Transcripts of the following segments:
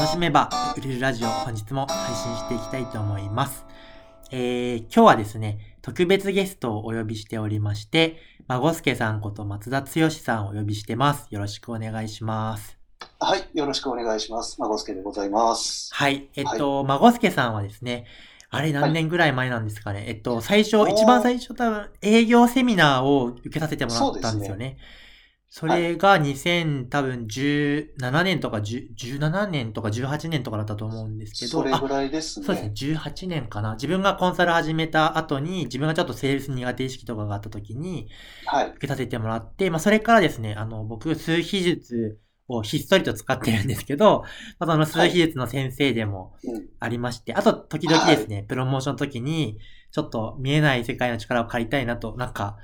楽しめば売れるラジオ本日も配信していきたいと思います。えー、今日はですね、特別ゲストをお呼びしておりまして、孫助さんこと松田剛さんをお呼びしてます。よろしくお願いします。はい、よろしくお願いします。孫助でございます。はい。えっと、孫助さんはですね、あれ何年ぐらい前なんですかね。えっと、最初、一番最初多分営業セミナーを受けさせてもらったんですよね。それが2000、多分17年とか10 17年とか18年とかだったと思うんですけど、あそれぐらいですね。そうですね、18年かな。自分がコンサル始めた後に、自分がちょっとセールス苦手意識とかがあった時に、はい。受けさせてもらって、まあそれからですね、あの、僕、数秘術をひっそりと使ってるんですけど、まあその数秘術の先生でもうん。ありまして、あと、時々ですね、プロモーションの時に、ちょっと見えない世界の力を借りたいなと、なんか、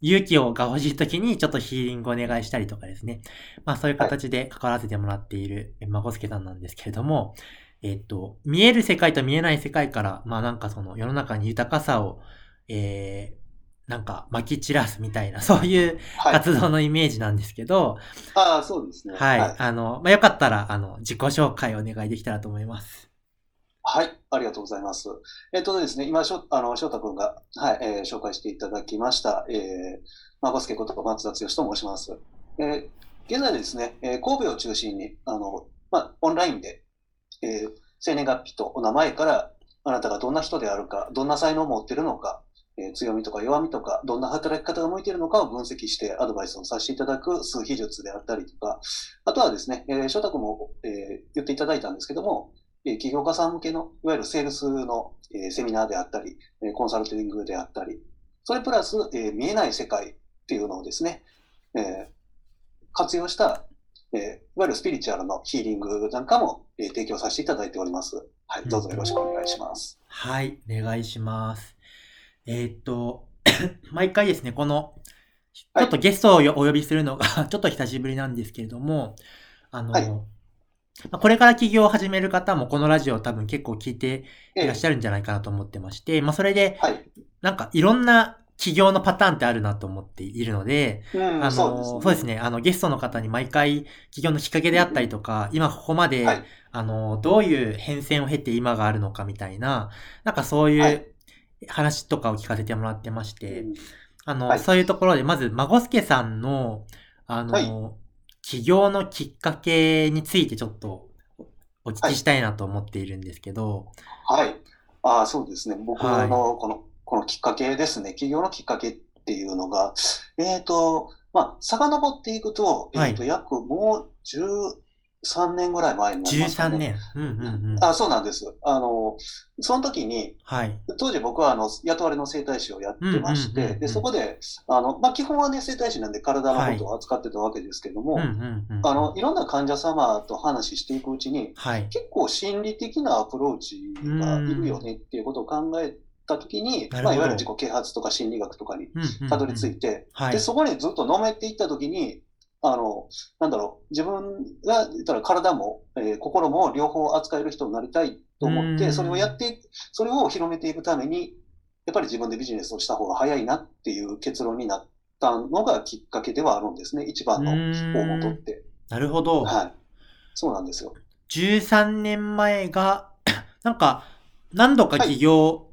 勇気をが欲しい時に、ちょっとヒーリングをお願いしたりとかですね。まあそういう形で関わらせてもらっている、えまごすけさんなんですけれども、えっと、見える世界と見えない世界から、まあなんかその世の中に豊かさを、えー、なんか撒き散らすみたいな、そういうはい。活動のイメージなんですけど、ああ、そうですね。はい。はい。あの、まあよかったら、あの、自己紹介お願いできたらと思います。はいありがとうございます。えっとですね、今、しょあの翔太君が、はいえー紹介していただきました、えー、孫助こと松田剛と申します。えー現在ですね、えー神戸を中心に、あの、まあ、オンラインで、えー生年月日とお名前から、あなたがどんな人であるか、どんな才能を持っているのか、えー強みとか弱みとか、どんな働き方が向いているのかを分析してアドバイスをさせていただく数秘術であったりとか、あとはですね、えー翔太君も、えー言っていただいたんですけども、えー起業家さん向けの、いわゆるセールスの、えーセミナーであったり、えーコンサルティングであったり、それプラス、えー見えない世界っていうのをですね、えー活用した、えーいわゆるスピリチュアルのヒーリングなんかも、えー提供させていただいております。はい、どうぞよろしくお願いします。はい、お願いします。えーっと、毎回ですね、この、ちはいょっとゲストをお呼びするのが、ちょっと久しぶりなんですけれども、あの、はいまあこれから起業を始める方もこのラジオを多分結構聞いていえらっしゃるんじゃないかなと思ってまして、まあそれで、はい。なんかいろんな起業のパターンってあるなと思っているので、うん、あの、そうですね。そうですね。あの、ゲストの方に毎回、起業のきっかけであったりとか、今ここまで、はいあの、どういう変遷を経て今があるのかみたいな、なんかそうはいいう話とかを聞かせてもらってまして、うんあの、はいそういうところで、まず、孫助さんの、あの、はい起業のきっかけについてちょっとお聞きしたいなと思っているんですけど、はい。ああ、そうですね。僕はいのこの、このきっかけですね。起業のきっかけっていうのが、えっ、と、まあ、遡っていくと、はいえっ、と、約もう13年ぐらい前になりますか13ね。年。うんうんうん。あ、そうなんです。あの、その時に、はい。当時僕はあの雇われの整体師をやってましうんうんうんうんて、で、そこで、あの、まあ、基本はね、整体師なんで体のことを扱ってたわけですけども、うんうんうん。あの、いろんな患者様と話していくうちに、はい。結構心理的なアプローチがいるよねっていうことを考えたときに、まあ、いわゆる自己啓発とか心理学とかにうんうんうんたどり着いて、はいで、。そこにずっとのめっていったときに、あの、なんだろう、自分が言ったら体も、えー心も両方扱える人になりたいと思っうんて、それをやってそれを広めていくために、やっぱり自分でビジネスをした方が早いなっていう結論になったのがきっかけではあるんですね、一番の大元って。なるほど。はい。そうなんですよ。13年前が、なんか、何度か起業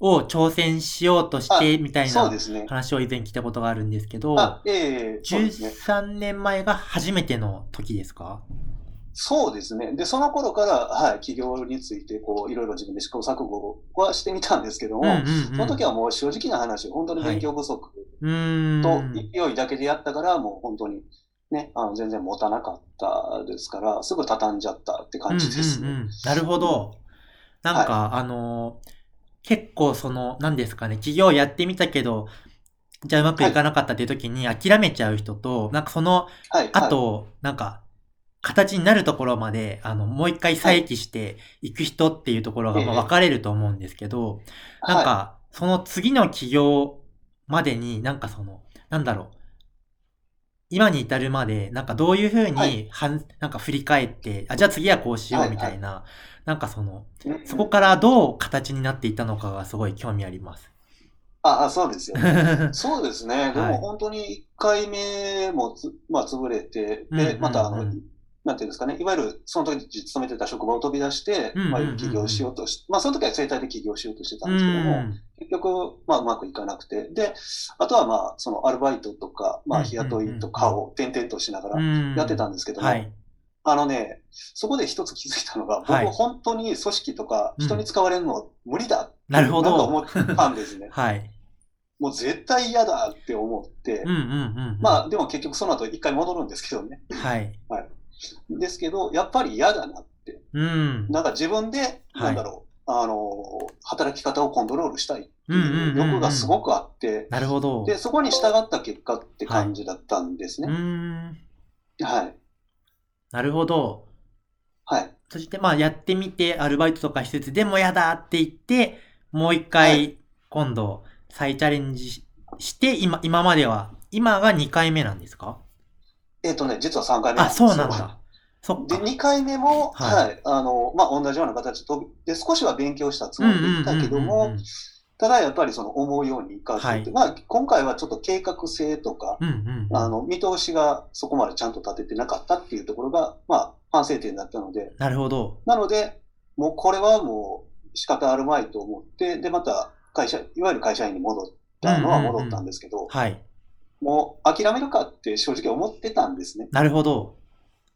を挑戦しようとしてみたいな。話を以前聞いたことがあるんですけど、あ、えね。13年前が初めての時ですか？そうですね。で、その頃から、はい、起業について、こう、いろいろ自分で試行錯誤はしてみたんですけども、その時はもう正直な話、本当に勉強不足。と勢いだけでやったから、もう本当にね、あの全然持たなかったですから、すぐ畳んじゃったって感じですね。うんうんうんなるほど。なんか、あのー結構その、何ですかね、起業やってみたけど、じゃあうまくいかなかったっていう時に諦めちゃう人と、なんかそのはい。あと、なんか、形になるところまで、あの、もう一回再起していく人っていうところが、ま分かれると思うんですけど、はい、なんか、その次の起業までに、なんかその、なんだろう、今に至るまで、なんかどういうふうはに、はん、なんか振り返って、あ、じゃあ次はこうしようみたいな、なんかその、うんそこからどう形になっていったのかがすごい興味あります。ああ、そうですよね。そうですね。ではいも本当に1回目もつ、まあ、潰れて、で、うんうんうんまたあの、なんていうんですかね、いわゆるその時勤めてた職場を飛び出して、うんうんうんうんまあ、起業しようとし、まあ、その時は生態で起業しようとしてたんうですけども、ん。結局、まあ、うまくいかなくて、で、あとはまあ、そのアルバイトとか、まあ、うん日雇いとかを転々としながらうんやってたんですけども、はい。あのね、そこで一つ気づいたのが、僕、はい本当に組織とか人に使われるの無理だって、なるほどんか思ったんですね。はい。もう絶対嫌だって思って、うんうんうんうん。まあ、でも結局その後一回戻るんですけどね。はい。ですけど、やっぱり嫌だなって。うん。なんか自分で、はいなんだろう、あの、働き方をコントロールしたいっていううん欲がすごくあって、なるほど。で、そこに従った結果って感じだったんですうーね。ん。はい。なるほど。はい。そして、まあ、やってみて、アルバイトとかしつつ、でもやだって言って、もう一回、は今度、再チャレンジしして、今、今までは、今が2回目なんですか？えっ、とね、実は3回目あ、そうなんだ。で、か。2回目も、ははいい、あの、まあ、同じような形で、少しは勉強したつもりでいたけどもただやっぱりその思うようにいかずって、はいまあ、今回はちょっと計画性とか、うんうんうん。あの、見通しがそこまでちゃんと立ててなかったっていうところが、まあ、反省点だったので、なるほど。なので、もうこれはもう仕方あるまいと思って、で、また会社、いわゆる会社員に戻ったのは戻ったんですけど、はい。もう諦めるかって正直思ってたんですね。なるほど。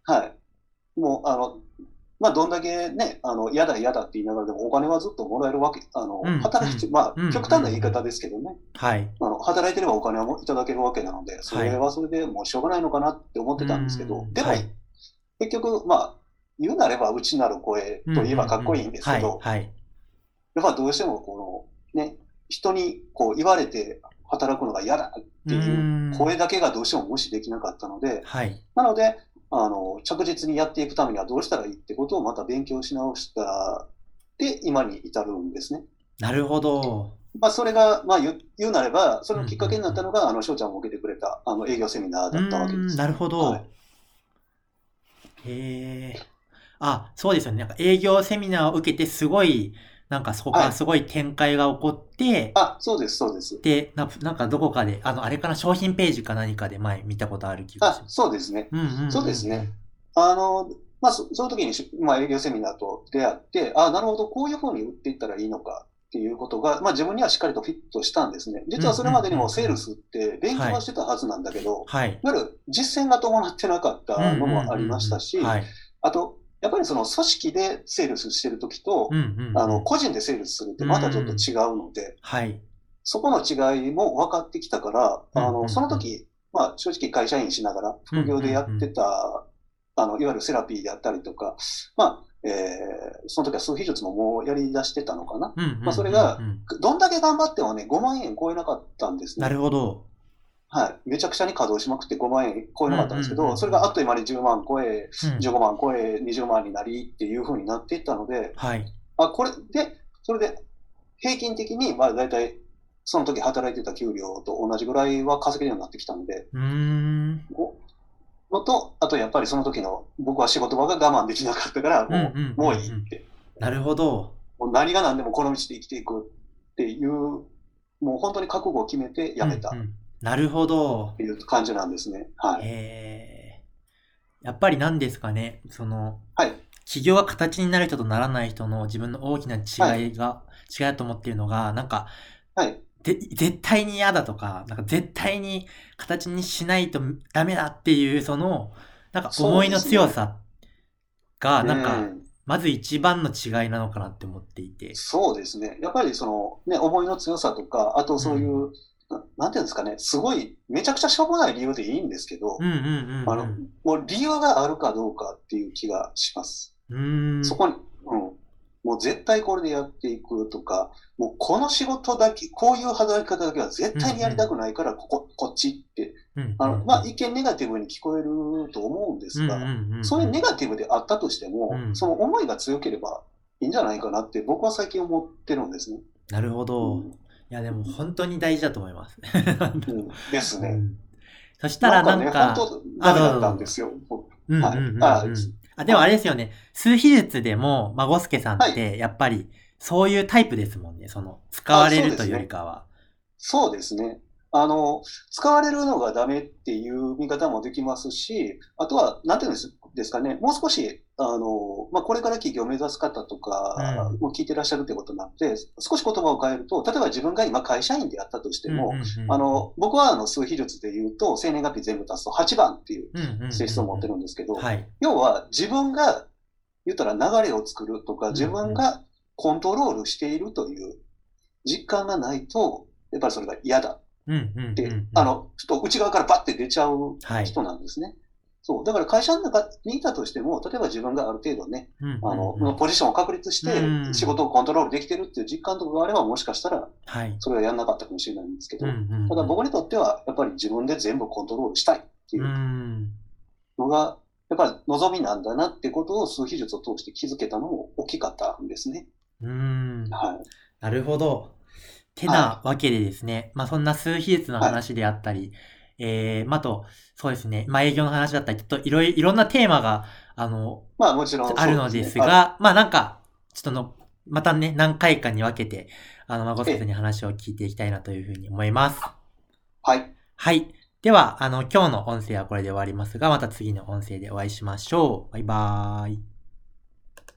はい。もう、あの、まあ、どんだけね、あの、嫌だ嫌だって言いながらでもお金はずっともらえるわけ、あの、うん働いて、うんまうんあ、極端な言い方ですけどね、はい。あの、働いてればお金はもいただけるわけなので、それはそれでもうしょうがないのかなって思ってたんですけど、でも、うんはい結局、まあ、言うなれば内なる声といえばかっこいいんですけど、はい。はい。やっぱどうしてもこの、ね、人にこう言われて働くのが嫌だっていう声だけがどうしても無視できなかったので、はい。なので、あの、着実にやっていくためにはどうしたらいいってことをまた勉強し直したで、今に至るんですね。なるほど。まあ、それが、まあ言う、言うなれば、それのきっかけになったのが、あの、翔ちゃんも受けてくれた、あの、営業セミナーだったわけです。なるほど。はいへえ。あ、そうですよね。なんか営業セミナーを受けてすごい、なんかそこからすごい展開が起こって、あ、そうです、そうです。で、ななんかどこかで、あの、あれかな、商品ページか何かで前見たことある気がしあま、す。そうですね。うんうんんそうですね。あの、まあ、そその時にし、まあ、営業セミナーと出会って、あなるほど、こういうふうに売っていったらいいのかっていうことが、まあ、自分にはしっかりとフィットしたんですね。実はそれまでにもセールスって勉強はしてたはずなんだけど、はい。いわゆる実践が伴ってなかったのもありましたし、はい。あと、やっぱりその組織でセールスしてる時とう、んうんうんあの、個人でセールスするってまたちょっと違うので、はい。そこの違いも分かってきたから、あの、うんうんうんその時、まあ、正直会社員しながら、副業でやってた、あの、いわゆるセラピーであったりとか、まあ、えーその時は数秘術ももうやり出してたのかな。うんうんうんうんまあそれがどんだけ頑張ってもね、5万円超えなかったんですなね。るほど。はい。めちゃくちゃに稼働しまくって5万円超えなかったんですけど、それがあっという間に10万超え、うん15万超え、20万になりっていう風になっていったので、はい。あ、これで、それで、平均的に、まあ大体、その時働いてた給料と同じぐらいは稼げるようになってきたので、うーん。おのと、あとやっぱりその時の、僕は仕事場が我慢できなかったから、もう、もういいって。なるほど。もう何が何でもこの道で生きていくっていう、もう本当に覚悟を決めて辞めたっうんうんなるほど。ていう感じなんですね。はい。へえ。やっぱり何ですかね、その、はい。起業が形になる人とならない人の自分の大きな違いが、違いだと思っているのが、なんか、はい。で、絶対に嫌だとか、なんか絶対に形にしないとダメだっていう、その、なんか思いの強さが、なんか、うんまず一番の違いなのかなって思っていて。そうですね。やっぱりその、ね、思いの強さとか、あとそういう、ななんていうんですかね、すごい、めちゃくちゃしょうもない理由でいいんですけど、もう理由があるかどうかっていう気がします。うーん。そこに、うん。もう絶対これでやっていくとか、もうこの仕事だけ、こういう働き方だけは絶対にやりたくないから、ここ、こっちって、うんあの、まあ、一見ネガティブに聞こえると思うんですが、そういうネガティブであったとしても、うんその思いが強ければいいんじゃないかなって僕は最近思ってるんですね。なるほど。うんいや、でも本当に大事だと思います。うんですね。うんそしたらなんね、か、本当ダメだったんですよ。ああ、でもあれですよね。数比術でも、孫助さんって、やっぱり、そういうタイプですもんね。その、使われるというよりかは。そうですね。あの、使われるのがダメっていう見方もできますし、あとは、なんていうんですですかね、もう少し、あの、まあ、これから企業を目指す方とかうんも聞いてらっしゃるということなので、少し言葉を変えると、例えば自分が今会社員であったとしても、うんうんうんあの、僕はあの数比率で言うと、生年月日全部足すと8番っていううんうんうんうん性質を持ってるんですけど、はい。要は自分が言ったら流れを作るとか、自分がコントロールしているという実感がないと、やっぱりそれが嫌だうんうんうんって、うんあ、の、ちょっと内側からバッて出ちゃうはい。人なんですね。そう。だから会社の中にいたとしても、例えば自分がある程度ね、うんうんうんあの、ポジションを確立しうんて仕事をコントロールできてるっていう実感とかがあれば、もしかしたらはい。それはやんなかったかもしれないんですけど、ただ僕にとっては、やっぱり自分で全部コントロールしたいっていううんのが、やっぱり望みなんだなってことを数比術を通して気づけたのも大きかったんですね。うん。はい。なるほど。てなわけでですね、まあそんな数比率の話であったり、えー、まああと、そうですね、まあ営業の話だったり、ちょっといろいろ、いろんなテーマが、あの、まあもちろんあるのですねが、まあなんか、ちょっとの、またね、何回かに分けて、あの、孫先生に話を聞いていきたいなというふうに思います。はい。はい。では、あの、今日の音声はこれで終わりますが、また次の音声でお会いしましょう。バイバーイ。